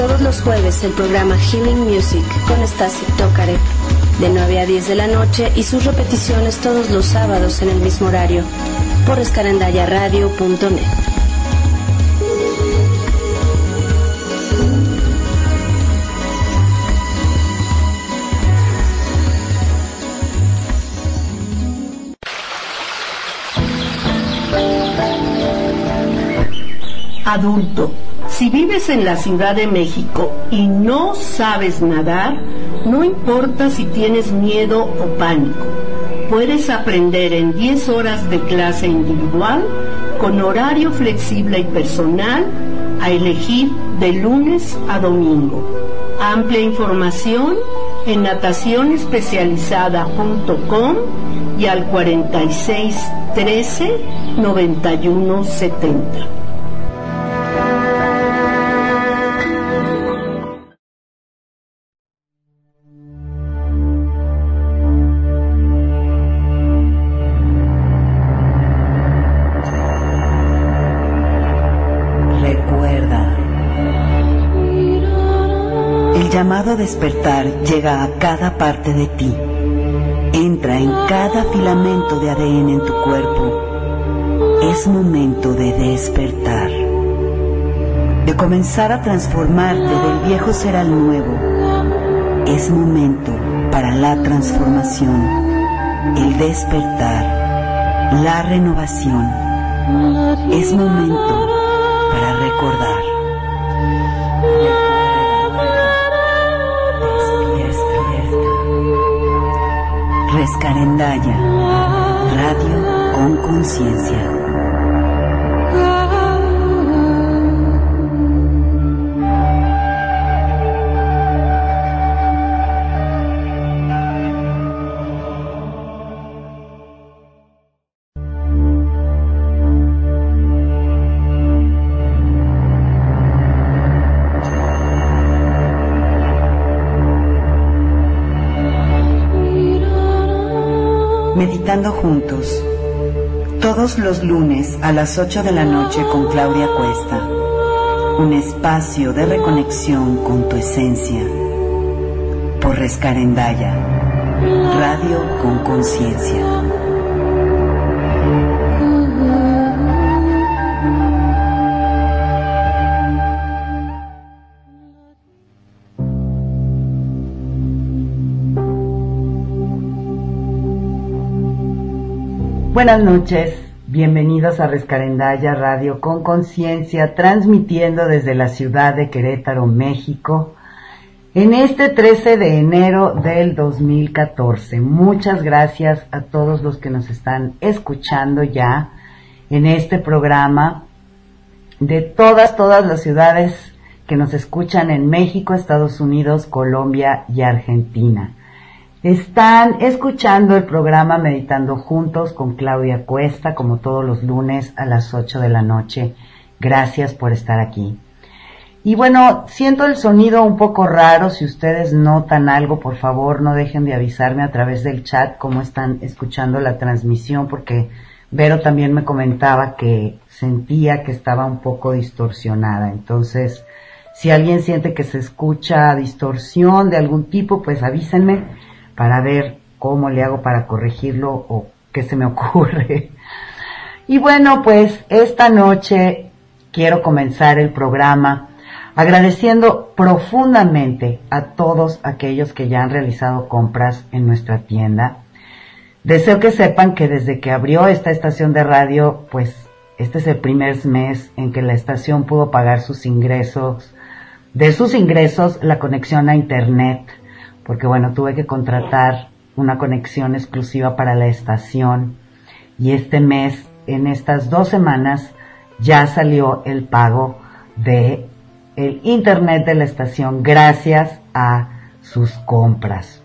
Todos los jueves el programa Healing Music con Stasi Tokarev de 9 a 10 de la noche y sus repeticiones todos los sábados en el mismo horario por escarandayaradio.net. Adulto, si vives en la Ciudad de México y no sabes nadar, no importa si tienes miedo o pánico. Puedes aprender en 10 horas de clase individual con horario flexible y personal a elegir de lunes a domingo. Amplia información en natacionespecializada.com y al 46 13 91 70. despertar llega a cada parte de ti. Entra en cada filamento de ADN en tu cuerpo. Es momento de despertar. De comenzar a transformarte del viejo ser al nuevo. Es momento para la transformación, el despertar, la renovación. Es momento para recordar. Rescarendaya, radio con conciencia. Meditando juntos, todos los lunes a las 8 de la noche con Claudia Cuesta, un espacio de reconexión con tu esencia, por Rescarendaya, radio con conciencia. Buenas noches, bienvenidos a Rescarendaya Radio con Conciencia, transmitiendo desde la ciudad de Querétaro, México, en este 13 de enero del 2014. Muchas gracias a todos los que nos están escuchando ya en este programa de todas, todas las ciudades que nos escuchan en México, Estados Unidos, Colombia y Argentina. Están escuchando el programa Meditando Juntos con Claudia Cuesta, como todos los lunes a las 8 de la noche. Gracias por estar aquí. Y bueno, siento el sonido un poco raro. Si ustedes notan algo, por favor, no dejen de avisarme a través del chat cómo están escuchando la transmisión, porque Vero también me comentaba que sentía que estaba un poco distorsionada. Entonces, si alguien siente que se escucha distorsión de algún tipo, pues avísenme para ver cómo le hago para corregirlo o qué se me ocurre. Y bueno, pues esta noche quiero comenzar el programa agradeciendo profundamente a todos aquellos que ya han realizado compras en nuestra tienda. Deseo que sepan que desde que abrió esta estación de radio, pues este es el primer mes en que la estación pudo pagar sus ingresos, de sus ingresos la conexión a internet porque bueno, tuve que contratar una conexión exclusiva para la estación y este mes, en estas dos semanas, ya salió el pago de el internet de la estación gracias a sus compras.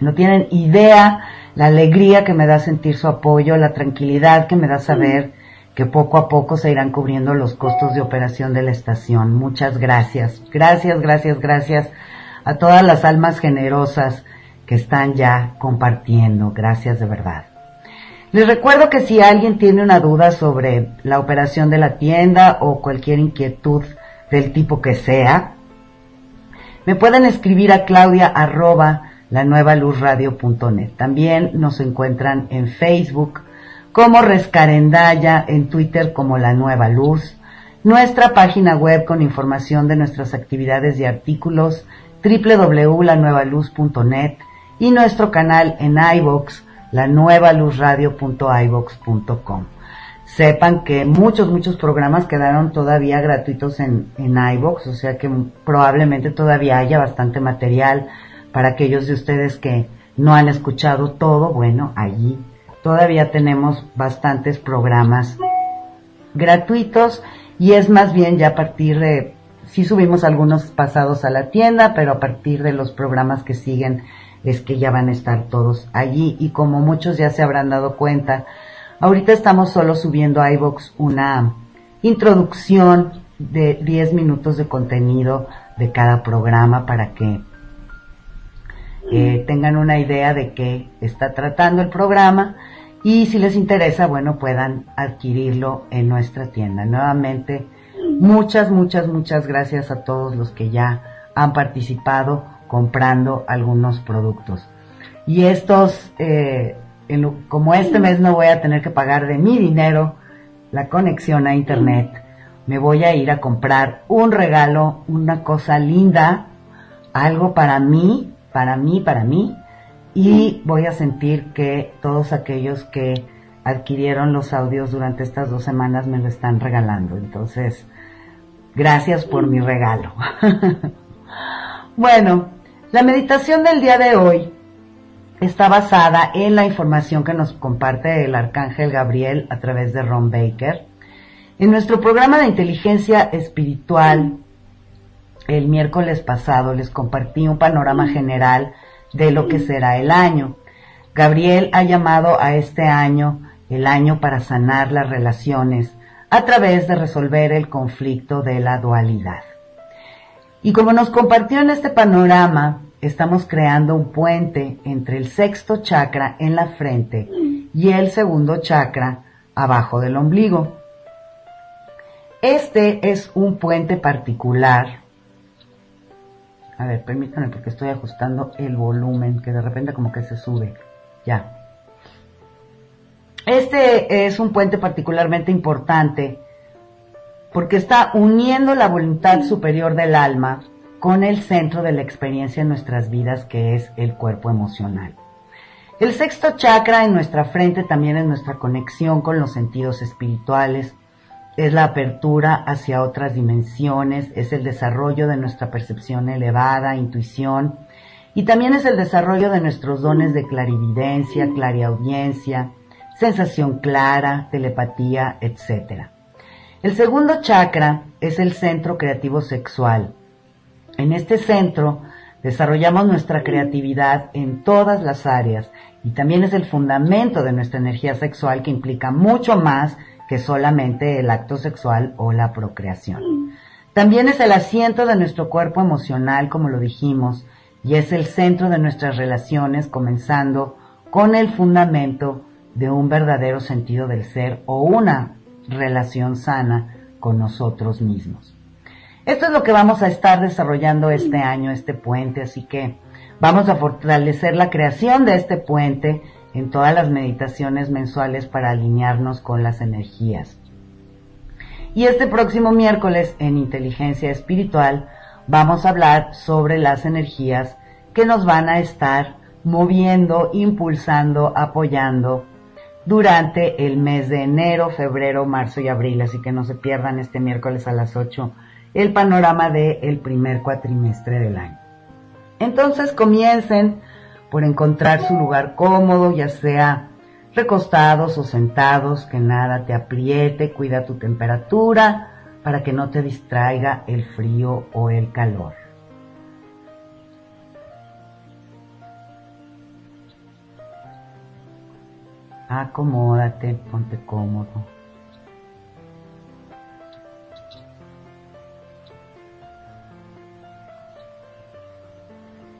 No tienen idea la alegría que me da sentir su apoyo, la tranquilidad que me da saber que poco a poco se irán cubriendo los costos de operación de la estación. Muchas gracias. Gracias, gracias, gracias a todas las almas generosas que están ya compartiendo. Gracias de verdad. Les recuerdo que si alguien tiene una duda sobre la operación de la tienda o cualquier inquietud del tipo que sea, me pueden escribir a claudia arroba lanuevaluzradio.net. También nos encuentran en Facebook como Rescarendaya, en Twitter como La Nueva Luz, nuestra página web con información de nuestras actividades y artículos www.lanuevaluz.net y nuestro canal en iVox, lanuevaluzradio.ivox.com. Sepan que muchos, muchos programas quedaron todavía gratuitos en, en iVox, o sea que probablemente todavía haya bastante material para aquellos de ustedes que no han escuchado todo, bueno, allí todavía tenemos bastantes programas gratuitos y es más bien ya partir de, sí subimos algunos pasados a la tienda, pero a partir de los programas que siguen es que ya van a estar todos allí y como muchos ya se habrán dado cuenta, ahorita estamos solo subiendo a iVox una introducción de 10 minutos de contenido de cada programa para que tengan una idea de qué está tratando el programa y si les interesa, bueno, puedan adquirirlo en nuestra tienda. Nuevamente, muchas, muchas, muchas gracias a todos los que ya han participado comprando algunos productos. Y estos, eh, como este mes no voy a tener que pagar de mi dinero la conexión a internet, me voy a ir a comprar un regalo, una cosa linda, algo para mí, para mí, para mí, y voy a sentir que todos aquellos que adquirieron los audios durante estas dos semanas me lo están regalando. Entonces, gracias por mi regalo. bueno, la meditación del día de hoy está basada en la información que nos comparte el arcángel Gabriel a través de Ron Baker. En nuestro programa de inteligencia espiritual, el miércoles pasado les compartí un panorama general de lo que será el año. Gabriel ha llamado a este año el año para sanar las relaciones a través de resolver el conflicto de la dualidad. Y como nos compartió en este panorama, estamos creando un puente entre el sexto chakra en la frente y el segundo chakra abajo del ombligo. Este es un puente particular a ver, permítanme porque estoy ajustando el volumen, que de repente como que se sube. Ya. Este es un puente particularmente importante porque está uniendo la voluntad superior del alma con el centro de la experiencia en nuestras vidas que es el cuerpo emocional. El sexto chakra en nuestra frente también es nuestra conexión con los sentidos espirituales, es la apertura hacia otras dimensiones, es el desarrollo de nuestra percepción elevada, intuición, y también es el desarrollo de nuestros dones de clarividencia, clariaudiencia, sensación clara, telepatía, etc. El segundo chakra es el centro creativo sexual. En este centro desarrollamos nuestra creatividad en todas las áreas y también es el fundamento de nuestra energía sexual que implica mucho más que solamente el acto sexual o la procreación. También es el asiento de nuestro cuerpo emocional, como lo dijimos, y es el centro de nuestras relaciones, comenzando con el fundamento de un verdadero sentido del ser o una relación sana con nosotros mismos. Esto es lo que vamos a estar desarrollando este año, este puente, así que vamos a fortalecer la creación de este puente en todas las meditaciones mensuales para alinearnos con las energías. Y este próximo miércoles en Inteligencia Espiritual vamos a hablar sobre las energías que nos van a estar moviendo, impulsando, apoyando durante el mes de enero, febrero, marzo y abril. Así que no se pierdan este miércoles a las 8 el panorama del primer cuatrimestre del año. Entonces comiencen por encontrar su lugar cómodo, ya sea recostados o sentados, que nada te apriete, cuida tu temperatura para que no te distraiga el frío o el calor. Acomódate, ponte cómodo.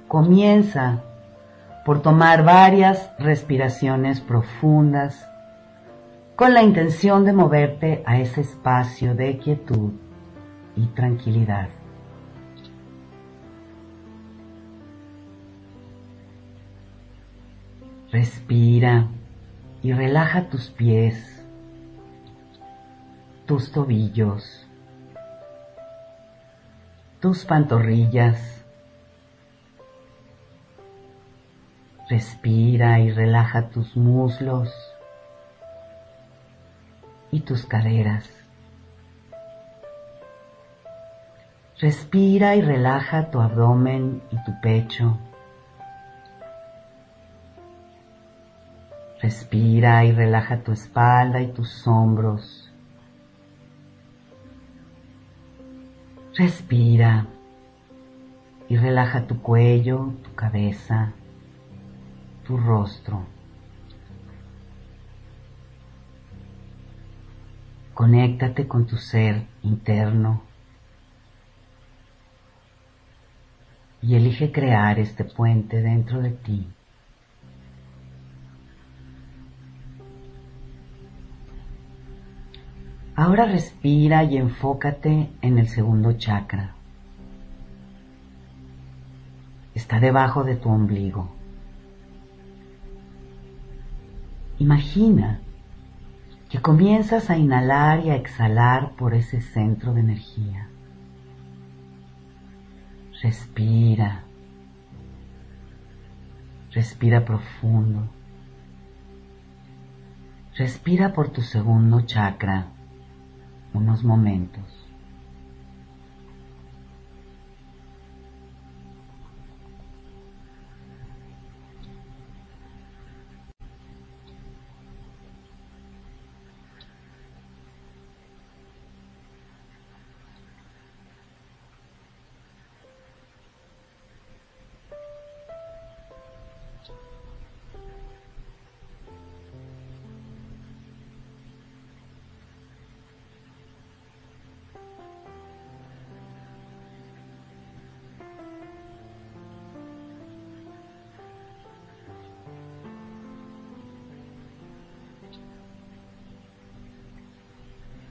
Comienza por tomar varias respiraciones profundas con la intención de moverte a ese espacio de quietud y tranquilidad. Respira y relaja tus pies, tus tobillos, tus pantorrillas. Respira y relaja tus muslos y tus caderas. Respira y relaja tu abdomen y tu pecho. Respira y relaja tu espalda y tus hombros. Respira y relaja tu cuello, tu cabeza, tu rostro. Conéctate con tu ser interno y elige crear este puente dentro de ti. Ahora respira y enfócate en el segundo chakra. Está debajo de tu ombligo. Imagina que comienzas a inhalar y a exhalar por ese centro de energía. Respira. Respira profundo. Respira por tu segundo chakra unos momentos.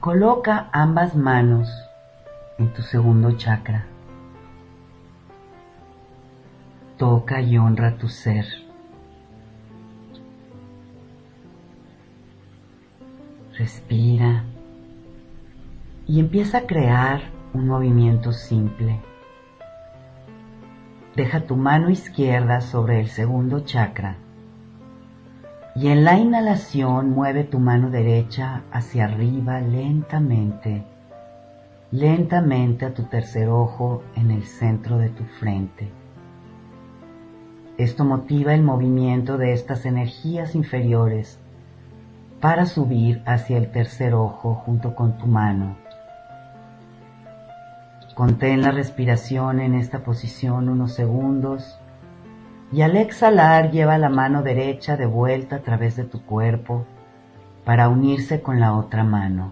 Coloca ambas manos en tu segundo chakra. Toca y honra tu ser. Respira y empieza a crear un movimiento simple. Deja tu mano izquierda sobre el segundo chakra y en la inhalación mueve tu mano derecha hacia arriba lentamente, lentamente a tu tercer ojo en el centro de tu frente. Esto motiva el movimiento de estas energías inferiores para subir hacia el tercer ojo junto con tu mano. Contén la respiración en esta posición unos segundos y al exhalar lleva la mano derecha de vuelta a través de tu cuerpo para unirse con la otra mano.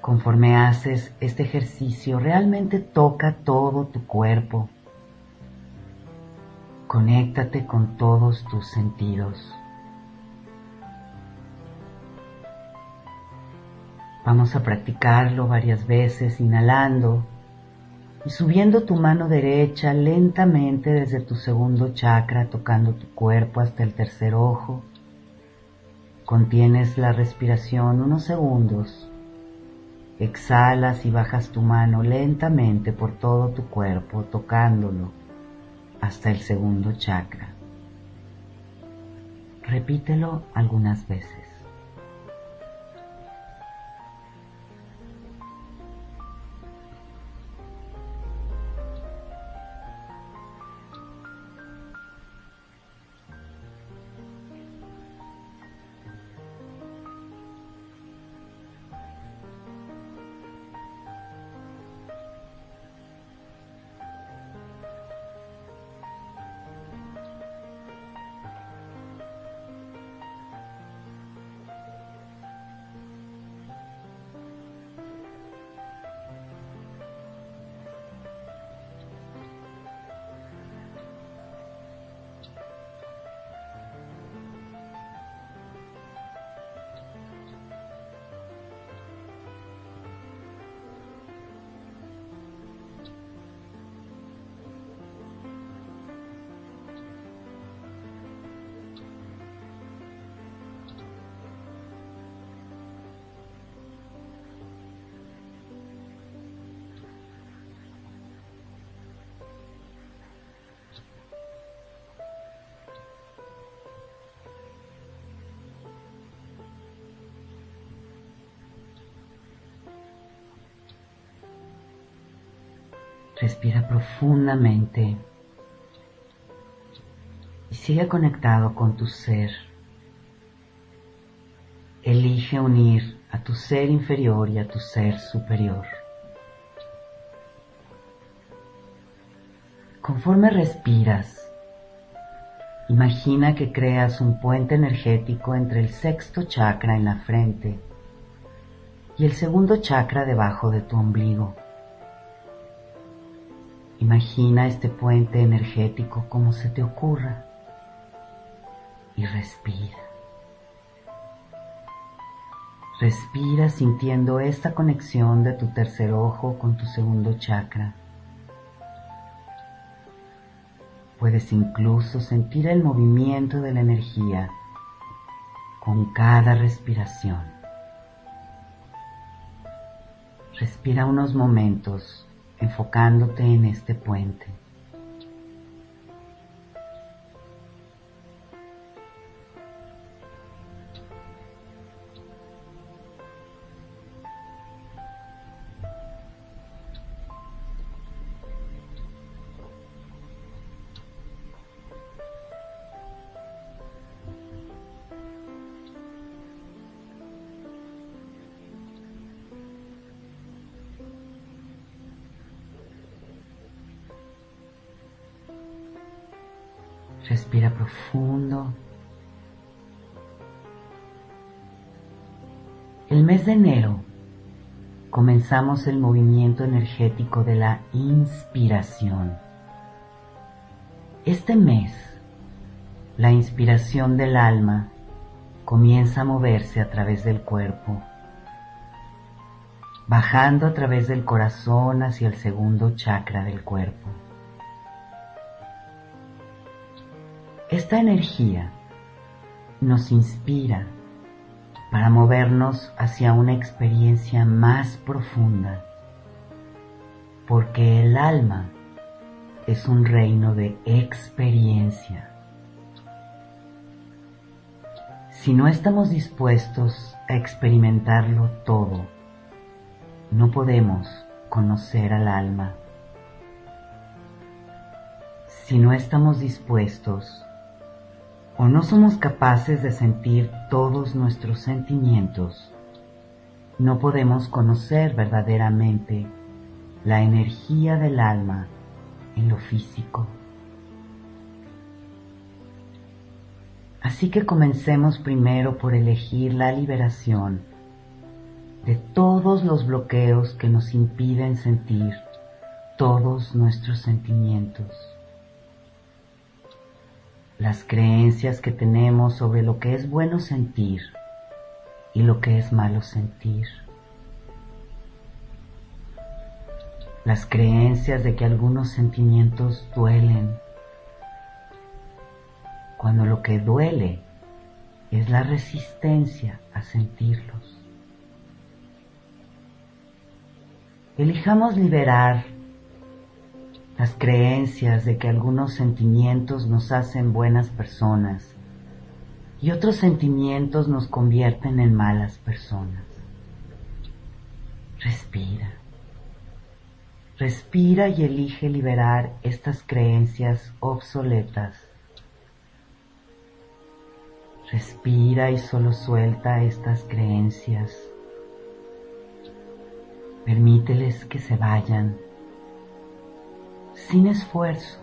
Conforme haces este ejercicio, realmente toca todo tu cuerpo. Conéctate con todos tus sentidos. Vamos a practicarlo varias veces, inhalando y subiendo tu mano derecha lentamente desde tu segundo chakra, tocando tu cuerpo hasta el tercer ojo. Contienes la respiración unos segundos. Exhalas y bajas tu mano lentamente por todo tu cuerpo, tocándolo hasta el segundo chakra. Repítelo algunas veces. Respira profundamente y sigue conectado con tu ser. Elige unir a tu ser inferior y a tu ser superior. Conforme respiras, imagina que creas un puente energético entre el sexto chakra en la frente y el segundo chakra debajo de tu ombligo. Imagina este puente energético como se te ocurra y respira. Respira sintiendo esta conexión de tu tercer ojo con tu segundo chakra. Puedes incluso sentir el movimiento de la energía con cada respiración. Respira unos momentos enfocándote en este puente. Respira profundo. El mes de enero comenzamos el movimiento energético de la inspiración. Este mes, la inspiración del alma comienza a moverse a través del cuerpo, bajando a través del corazón hacia el segundo chakra del cuerpo. Esta energía nos inspira para movernos hacia una experiencia más profunda, porque el alma es un reino de experiencia. Si no estamos dispuestos a experimentarlo todo, no podemos conocer al alma. Si no estamos dispuestos o no somos capaces de sentir todos nuestros sentimientos, no podemos conocer verdaderamente la energía del alma en lo físico. Así que comencemos primero por elegir la liberación de todos los bloqueos que nos impiden sentir todos nuestros sentimientos las creencias que tenemos sobre lo que es bueno sentir y lo que es malo sentir. Las creencias de que algunos sentimientos duelen, cuando lo que duele es la resistencia a sentirlos. Elijamos liberar las creencias de que algunos sentimientos nos hacen buenas personas y otros sentimientos nos convierten en malas personas. Respira. Respira y elige liberar estas creencias obsoletas. Respira y solo suelta estas creencias. Permíteles que se vayan sin esfuerzo,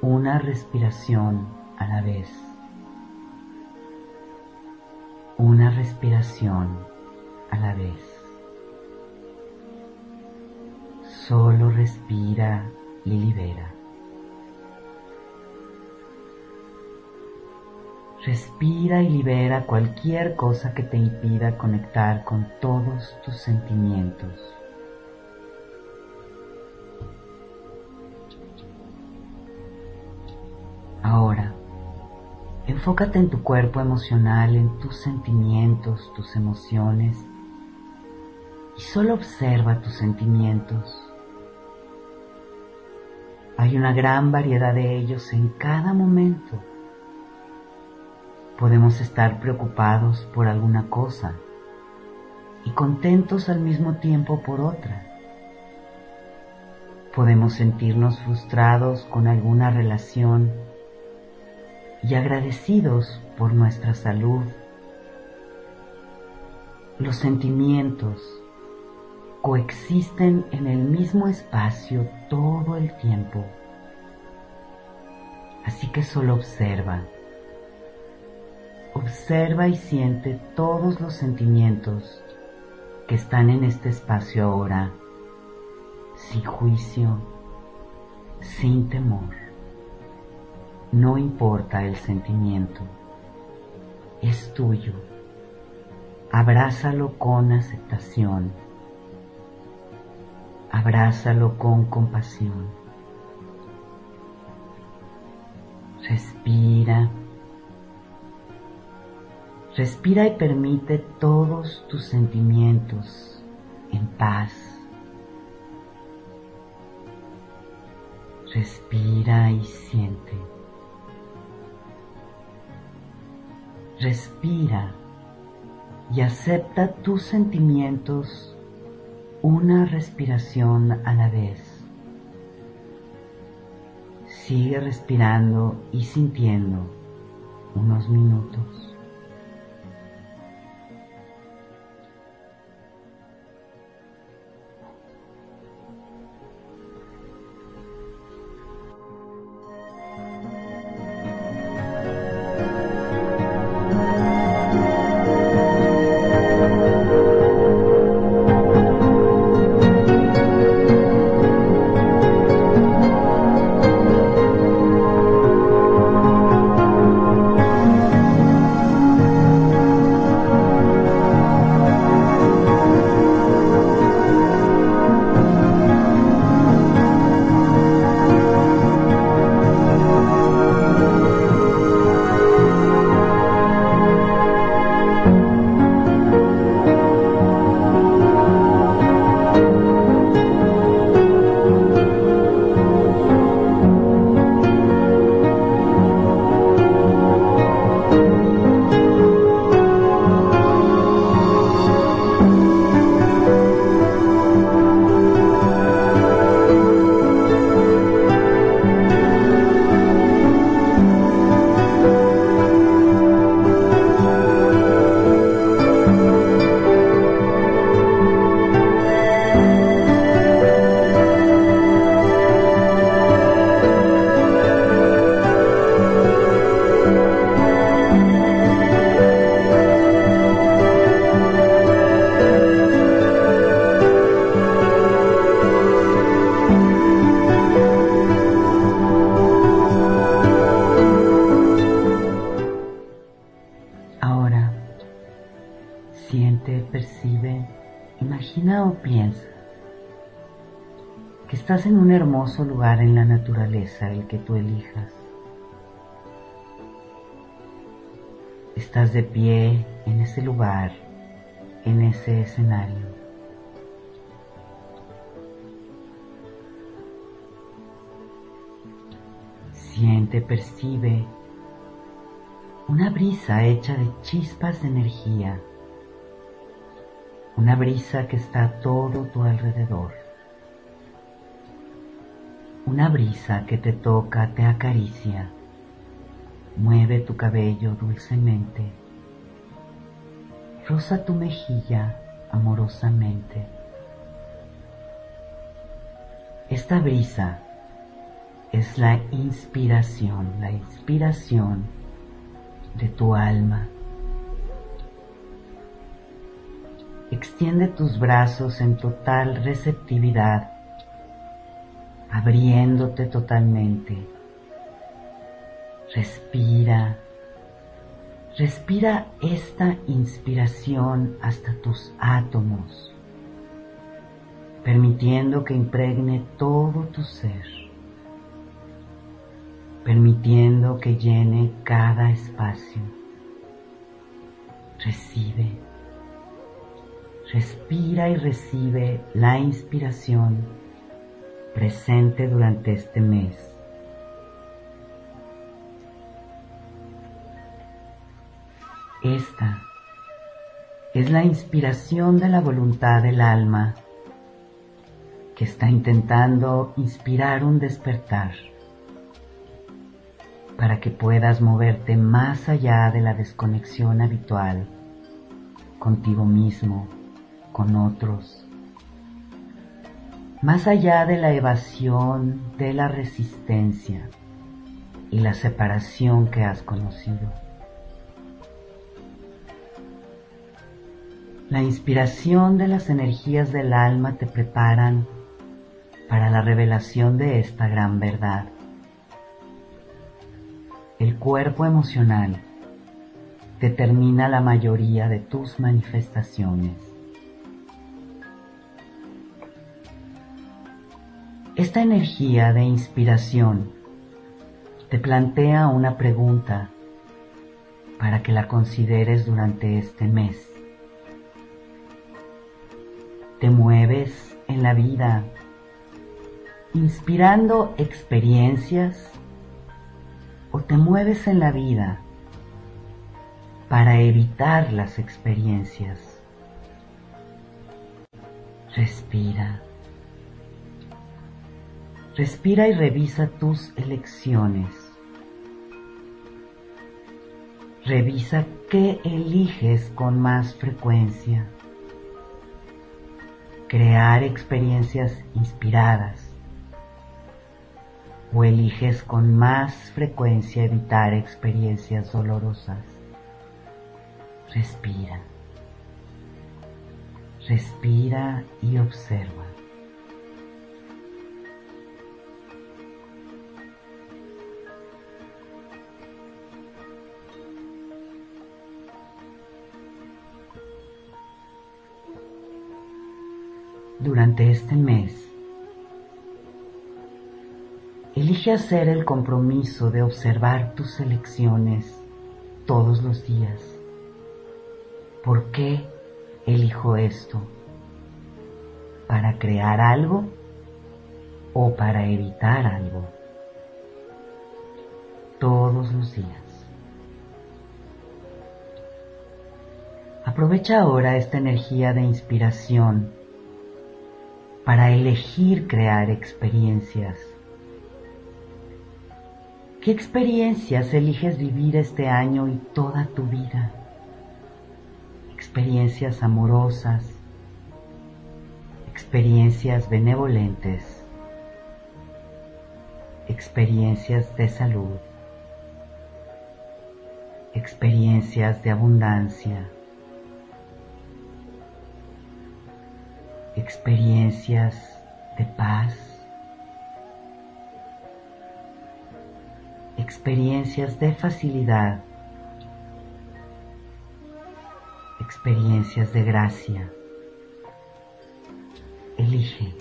una respiración a la vez, una respiración a la vez. Solo respira y libera. Respira y libera cualquier cosa que te impida conectar con todos tus sentimientos. Ahora, enfócate en tu cuerpo emocional, en tus sentimientos, tus emociones y solo observa tus sentimientos. Hay una gran variedad de ellos en cada momento. Podemos estar preocupados por alguna cosa y contentos al mismo tiempo por otra. Podemos sentirnos frustrados con alguna relación y agradecidos por nuestra salud. Los sentimientos coexisten en el mismo espacio todo el tiempo. Así que solo observa. Observa y siente todos los sentimientos que están en este espacio ahora, sin juicio, sin temor. No importa el sentimiento, es tuyo. Abrázalo con aceptación. Abrázalo con compasión. Respira. Respira y permite todos tus sentimientos en paz. Respira y siente. Respira y acepta tus sentimientos una respiración a la vez. Sigue respirando y sintiendo unos minutos. Hermoso lugar en la naturaleza, el que tú elijas. Estás de pie en ese lugar, en ese escenario. Siente, percibe una brisa hecha de chispas de energía, una brisa que está a todo tu alrededor. Una brisa que te toca te acaricia, mueve tu cabello dulcemente, roza tu mejilla amorosamente. Esta brisa es la inspiración, la inspiración de tu alma. Extiende tus brazos en total receptividad abriéndote totalmente. Respira, respira esta inspiración hasta tus átomos, permitiendo que impregne todo tu ser, permitiendo que llene cada espacio. Recibe, respira y recibe la inspiración presente durante este mes. Esta es la inspiración de la voluntad del alma que está intentando inspirar un despertar para que puedas moverte más allá de la desconexión habitual contigo mismo, con otros, más allá de la evasión, de la resistencia y la separación que has conocido. La inspiración de las energías del alma te preparan para la revelación de esta gran verdad. El cuerpo emocional determina la mayoría de tus manifestaciones. Esta energía de inspiración te plantea una pregunta para que la consideres durante este mes. Te mueves en la vida inspirando experiencias o te mueves en la vida para evitar las experiencias. Respira. Respira y revisa tus elecciones. Revisa qué eliges con más frecuencia. Crear experiencias inspiradas o eliges con más frecuencia evitar experiencias dolorosas. Respira. Respira y observa. Durante este mes, Elige hacer el compromiso de observar tus elecciones todos los días. ¿Por qué elijo esto? ¿Para crear algo o para evitar algo? Todos los días. Aprovecha ahora esta energía de inspiración para elegir crear experiencias ¿Qué experiencias eliges vivir este año y toda tu vida? Experiencias amorosas, experiencias benevolentes, experiencias de salud, experiencias de abundancia, experiencias de paz, experiencias de facilidad, experiencias de gracia. Elige.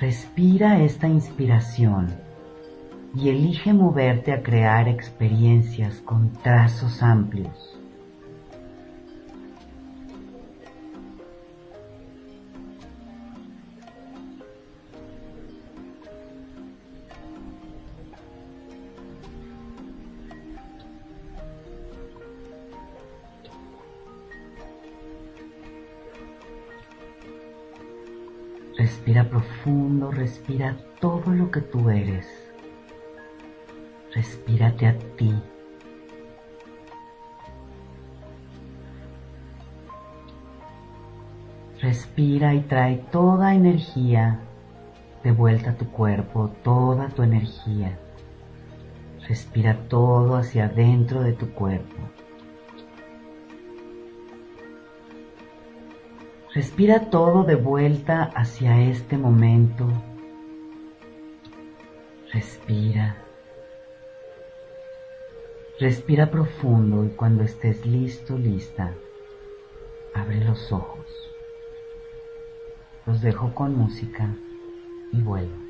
Respira esta inspiración y elige moverte a crear experiencias con trazos amplios Respira profundo, respira todo lo que tú eres. Respírate a ti. Respira y trae toda energía de vuelta a tu cuerpo, toda tu energía. Respira todo hacia adentro de tu cuerpo. Respira todo de vuelta hacia este momento. Respira. Respira profundo y cuando estés listo, lista, abre los ojos. Los dejo con música y vuelvo.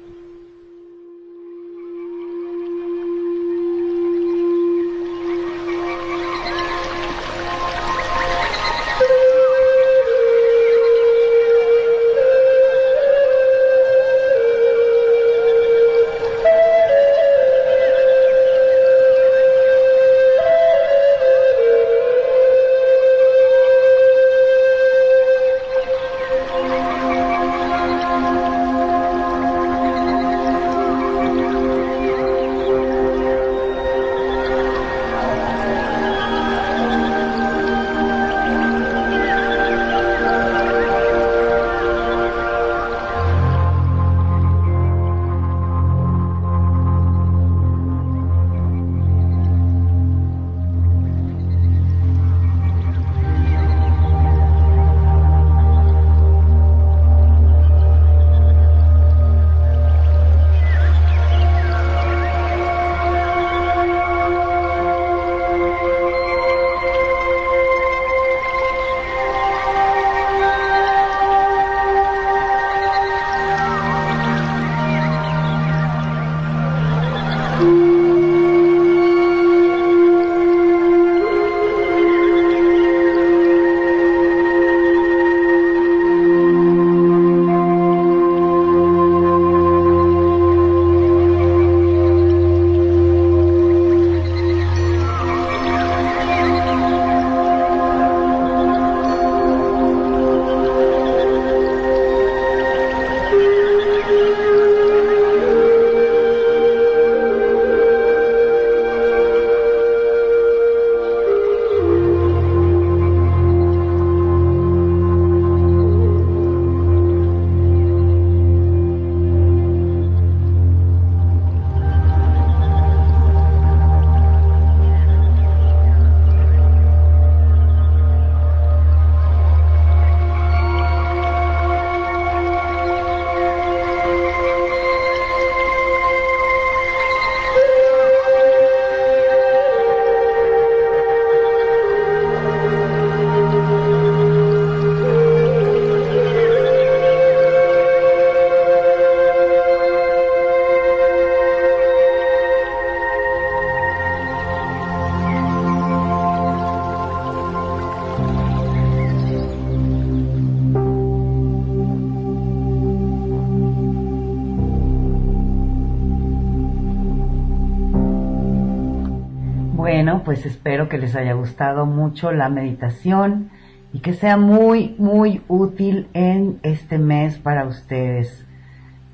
Pues espero que les haya gustado mucho la meditación y que sea muy, muy útil en este mes para ustedes.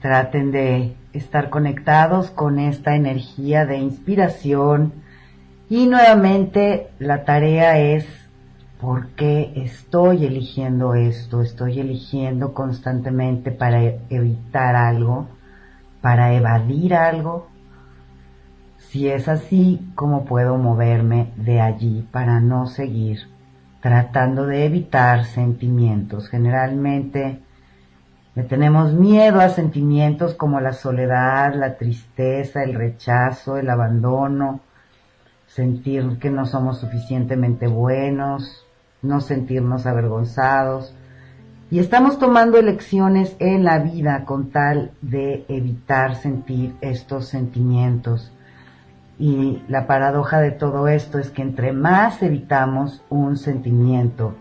Traten de estar conectados con esta energía de inspiración y nuevamente la tarea es ¿por qué estoy eligiendo esto? Estoy eligiendo constantemente para evitar algo, para evadir algo. Si es así, ¿cómo puedo moverme de allí para no seguir tratando de evitar sentimientos? Generalmente le tenemos miedo a sentimientos como la soledad, la tristeza, el rechazo, el abandono, sentir que no somos suficientemente buenos, no sentirnos avergonzados. Y estamos tomando elecciones en la vida con tal de evitar sentir estos sentimientos. Y la paradoja de todo esto es que entre más evitamos un sentimiento,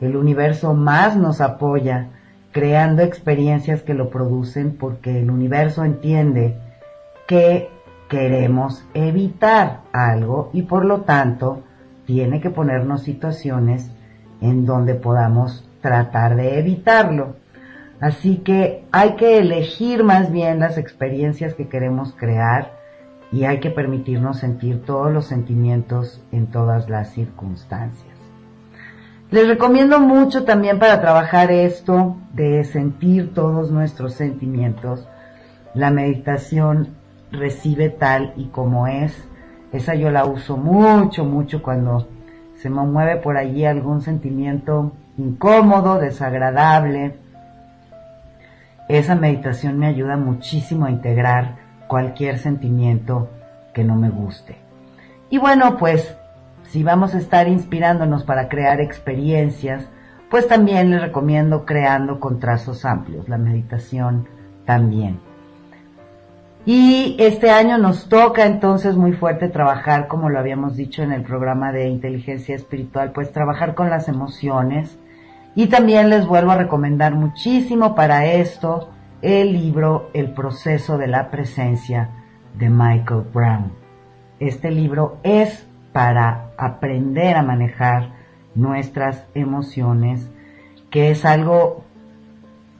el universo más nos apoya creando experiencias que lo producen porque el universo entiende que queremos evitar algo y por lo tanto tiene que ponernos situaciones en donde podamos tratar de evitarlo. Así que hay que elegir más bien las experiencias que queremos crear y hay que permitirnos sentir todos los sentimientos en todas las circunstancias. Les recomiendo mucho también para trabajar esto de sentir todos nuestros sentimientos. La meditación recibe tal y como es. Esa yo la uso mucho, mucho cuando se me mueve por allí algún sentimiento incómodo, desagradable. Esa meditación me ayuda muchísimo a integrar cualquier sentimiento que no me guste. Y bueno, pues si vamos a estar inspirándonos para crear experiencias, pues también les recomiendo creando con trazos amplios, la meditación también. Y este año nos toca entonces muy fuerte trabajar, como lo habíamos dicho en el programa de inteligencia espiritual, pues trabajar con las emociones. Y también les vuelvo a recomendar muchísimo para esto el libro El proceso de la presencia de Michael Brown. Este libro es para aprender a manejar nuestras emociones, que es algo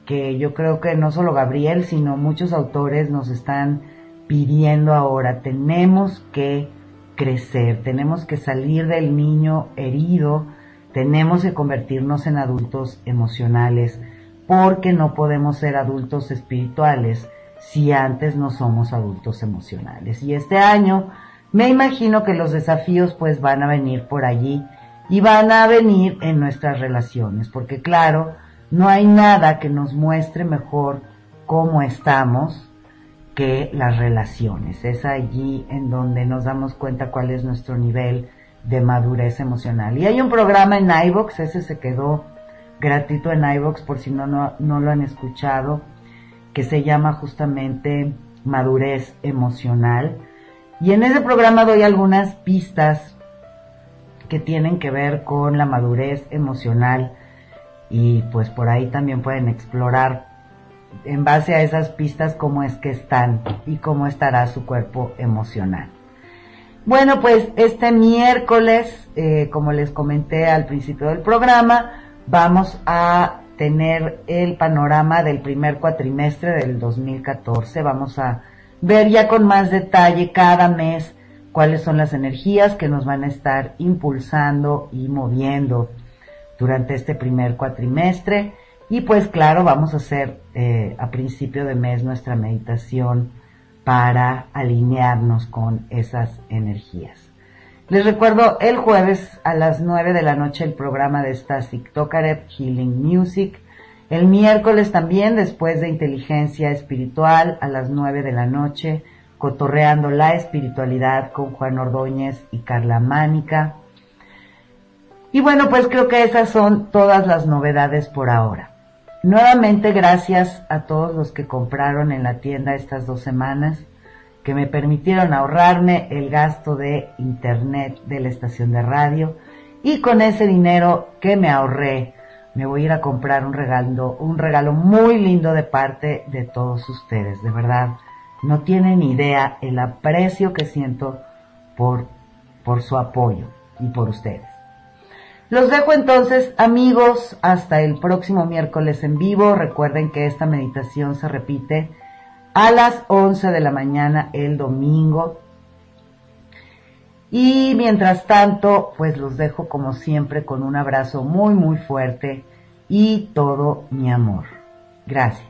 que yo creo que no solo Gabriel, sino muchos autores nos están pidiendo ahora. Tenemos que crecer, tenemos que salir del niño herido, tenemos que convertirnos en adultos emocionales, porque no podemos ser adultos espirituales si antes no somos adultos emocionales. Y este año me imagino que los desafíos pues van a venir por allí y van a venir en nuestras relaciones, porque claro, no hay nada que nos muestre mejor cómo estamos que las relaciones. Es allí en donde nos damos cuenta cuál es nuestro nivel de madurez emocional. Y hay un programa en iVox, ese se quedó gratuito en iVox por si no, no, no lo han escuchado, que se llama justamente madurez emocional y en ese programa doy algunas pistas que tienen que ver con la madurez emocional y pues por ahí también pueden explorar en base a esas pistas cómo es que están y cómo estará su cuerpo emocional. Bueno, pues este miércoles, eh, como les comenté al principio del programa, vamos a tener el panorama del primer cuatrimestre del 2014. Vamos a ver ya con más detalle cada mes cuáles son las energías que nos van a estar impulsando y moviendo durante este primer cuatrimestre. Y pues claro, vamos a hacer eh, a principio de mes nuestra meditación para alinearnos con esas energías. Les recuerdo el jueves a las 9 de la noche el programa de Stasik Tokarev Healing Music el miércoles también, después de inteligencia espiritual, a las nueve de la noche, cotorreando la espiritualidad con Juan Ordóñez y Carla Mánica. Y bueno, pues creo que esas son todas las novedades por ahora. Nuevamente gracias a todos los que compraron en la tienda estas dos semanas, que me permitieron ahorrarme el gasto de internet de la estación de radio y con ese dinero que me ahorré me voy a ir a comprar un regalo, un regalo muy lindo de parte de todos ustedes, de verdad. No tienen idea el aprecio que siento por, por su apoyo y por ustedes. Los dejo entonces, amigos, hasta el próximo miércoles en vivo. Recuerden que esta meditación se repite a las 11 de la mañana el domingo. Y mientras tanto, pues los dejo como siempre con un abrazo muy, muy fuerte y todo mi amor. Gracias.